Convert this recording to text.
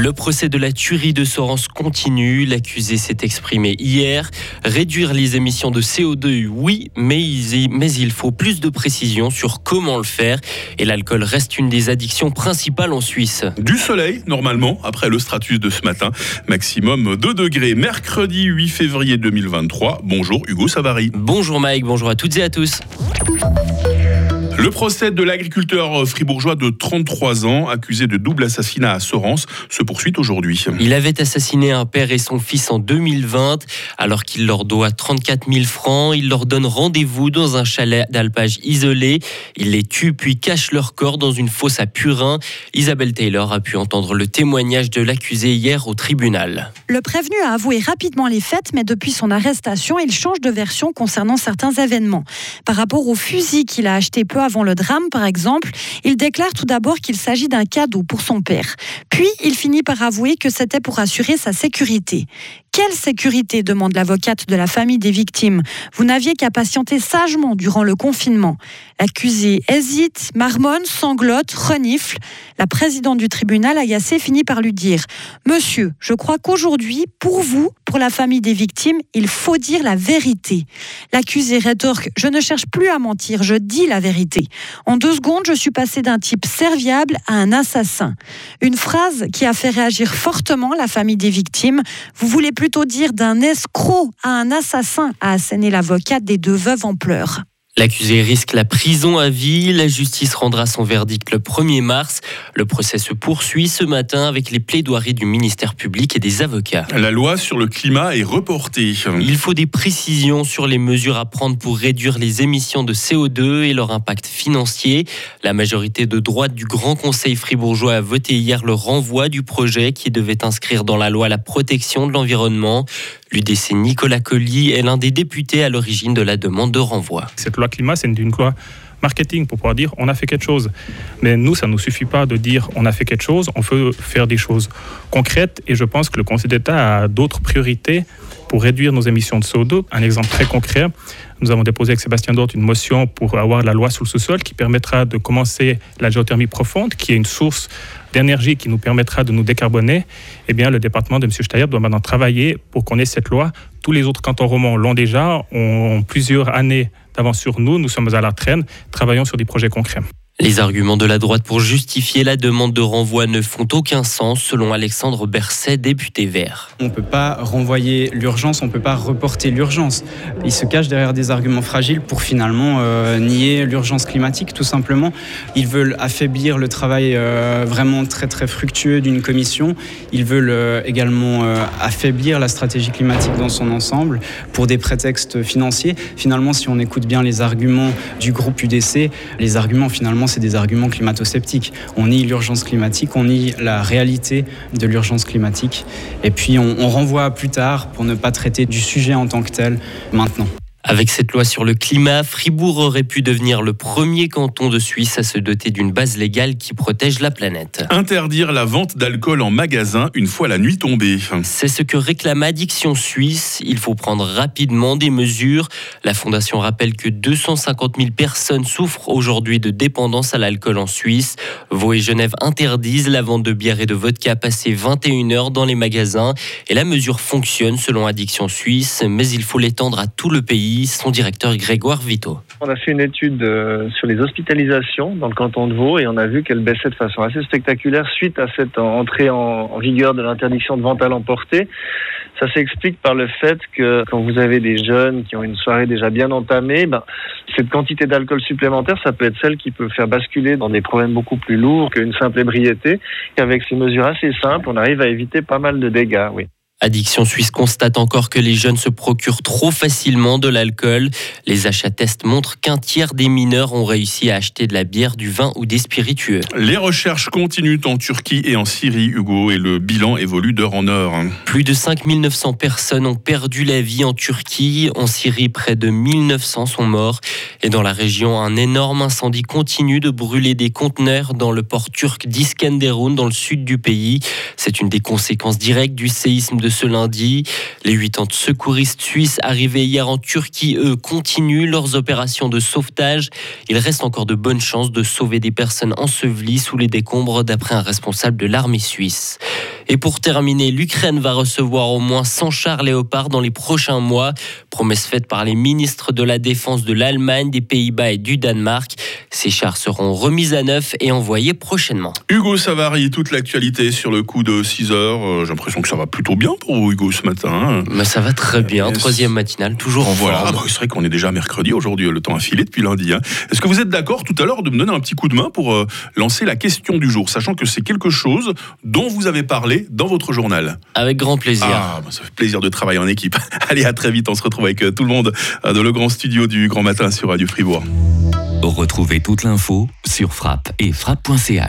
Le procès de la tuerie de Sorens continue. L'accusé s'est exprimé hier. Réduire les émissions de CO2, oui, mais il, faut plus de précision sur comment le faire. Et l'alcool reste une des addictions principales en Suisse. Du soleil, normalement, après le stratus de ce matin. Maximum 2 degrés. Mercredi 8 février 2023. Bonjour Hugo Savary. Bonjour Mike, bonjour à toutes et à tous. Le procès de l'agriculteur fribourgeois de 33 ans, accusé de double assassinat à Sorens, se poursuit aujourd'hui. Il avait assassiné un père et son fils en 2020. Alors qu'il leur doit 34 000 francs, il leur donne rendez-vous dans un chalet d'alpage isolé. Il les tue puis cache leur corps dans une fosse à Purin. Isabelle Taylor a pu entendre le témoignage de l'accusé hier au tribunal. Le prévenu a avoué rapidement les faits, mais depuis son arrestation, il change de version concernant certains événements. Par rapport au fusil qu'il a acheté peu avant le drame, par exemple, il déclare tout d'abord qu'il s'agit d'un cadeau pour son père. Puis, il finit par avouer que c'était pour assurer sa sécurité. Quelle sécurité? demande l'avocate de la famille des victimes. Vous n'aviez qu'à patienter sagement durant le confinement. L'accusé hésite, marmonne, sanglote, renifle. La présidente du tribunal, agacée, finit par lui dire Monsieur, je crois qu'aujourd'hui, pour vous, pour la famille des victimes, il faut dire la vérité. L'accusé rétorque Je ne cherche plus à mentir, je dis la vérité. En deux secondes, je suis passé d'un type serviable à un assassin. Une phrase qui a fait réagir fortement la famille des victimes. Vous voulez plutôt dire d'un escroc à un assassin, a asséné l'avocate des deux veuves en pleurs. L'accusé risque la prison à vie. La justice rendra son verdict le 1er mars. Le procès se poursuit ce matin avec les plaidoiries du ministère public et des avocats. La loi sur le climat est reportée. Il faut des précisions sur les mesures à prendre pour réduire les émissions de CO2 et leur impact financier. La majorité de droite du Grand Conseil fribourgeois a voté hier le renvoi du projet qui devait inscrire dans la loi la protection de l'environnement. L'UDC Nicolas Colli est l'un des députés à l'origine de la demande de renvoi. Cette loi climat, c'est une loi marketing pour pouvoir dire on a fait quelque chose. Mais nous, ça ne nous suffit pas de dire on a fait quelque chose, on veut faire des choses concrètes et je pense que le Conseil d'État a d'autres priorités pour réduire nos émissions de CO2. Un exemple très concret, nous avons déposé avec Sébastien Dort une motion pour avoir la loi sous le sous-sol qui permettra de commencer la géothermie profonde, qui est une source d'énergie qui nous permettra de nous décarboner. Eh bien, le département de M. Steyer doit maintenant travailler pour qu'on ait cette loi. Tous les autres cantons romans l'ont déjà, ont plusieurs années d'avance sur nous. Nous sommes à la traîne, travaillons sur des projets concrets. Les arguments de la droite pour justifier la demande de renvoi ne font aucun sens, selon Alexandre Berset, député vert. On ne peut pas renvoyer l'urgence, on ne peut pas reporter l'urgence. Ils se cachent derrière des arguments fragiles pour finalement euh, nier l'urgence climatique, tout simplement. Ils veulent affaiblir le travail euh, vraiment très très fructueux d'une commission. Ils veulent euh, également affaiblir la stratégie climatique dans son ensemble pour des prétextes financiers. Finalement, si on écoute bien les arguments du groupe UDC, les arguments finalement c'est des arguments climato-sceptiques. On nie l'urgence climatique, on nie la réalité de l'urgence climatique, et puis on, on renvoie plus tard pour ne pas traiter du sujet en tant que tel maintenant. Avec cette loi sur le climat, Fribourg aurait pu devenir le premier canton de Suisse à se doter d'une base légale qui protège la planète. Interdire la vente d'alcool en magasin une fois la nuit tombée. C'est ce que réclame Addiction Suisse. Il faut prendre rapidement des mesures. La Fondation rappelle que 250 000 personnes souffrent aujourd'hui de dépendance à l'alcool en Suisse. Vaud et Genève interdisent la vente de bière et de vodka passé 21 heures dans les magasins. Et la mesure fonctionne selon Addiction Suisse, mais il faut l'étendre à tout le pays son directeur Grégoire Vito. On a fait une étude euh, sur les hospitalisations dans le canton de Vaud et on a vu qu'elle baissait de façon assez spectaculaire suite à cette entrée en vigueur de l'interdiction de vente à l'emporter. Ça s'explique par le fait que quand vous avez des jeunes qui ont une soirée déjà bien entamée, ben, cette quantité d'alcool supplémentaire, ça peut être celle qui peut faire basculer dans des problèmes beaucoup plus lourds qu'une simple ébriété. Avec ces mesures assez simples, on arrive à éviter pas mal de dégâts, oui. Addiction Suisse constate encore que les jeunes se procurent trop facilement de l'alcool. Les achats tests montrent qu'un tiers des mineurs ont réussi à acheter de la bière, du vin ou des spiritueux. Les recherches continuent en Turquie et en Syrie, Hugo, et le bilan évolue d'heure en heure. Plus de 5900 personnes ont perdu la vie en Turquie. En Syrie, près de 1900 sont morts. Et dans la région, un énorme incendie continue de brûler des conteneurs dans le port turc d'Iskenderun, dans le sud du pays. C'est une des conséquences directes du séisme de ce lundi. Les 80 secouristes suisses arrivés hier en Turquie, eux, continuent leurs opérations de sauvetage. Il reste encore de bonnes chances de sauver des personnes ensevelies sous les décombres, d'après un responsable de l'armée suisse. Et pour terminer, l'Ukraine va recevoir au moins 100 chars léopards dans les prochains mois. Promesse faite par les ministres de la Défense de l'Allemagne, des Pays-Bas et du Danemark. Ces chars seront remis à neuf et envoyés prochainement. Hugo Savary, toute l'actualité sur le coup de 6 heures. Euh, J'ai l'impression que ça va plutôt bien pour Hugo ce matin. Mais ça va très bien. Troisième matinale, toujours en Voilà, forme. Ah bah, c'est vrai qu'on est déjà mercredi aujourd'hui, le temps a filé depuis lundi. hein. Est-ce que vous êtes d'accord tout à l'heure de me donner un petit coup de main pour euh, lancer la question du jour, sachant que c'est quelque chose dont vous avez parlé dans votre journal? Avec grand plaisir. Ah, bah, ça fait plaisir de travailler en équipe. Allez, à très vite, on se retrouve avec euh, tout le monde euh, dans le grand studio du Grand Matin sur Radio Fribourg. Retrouvez toute l'info sur frappe et frappe.ch.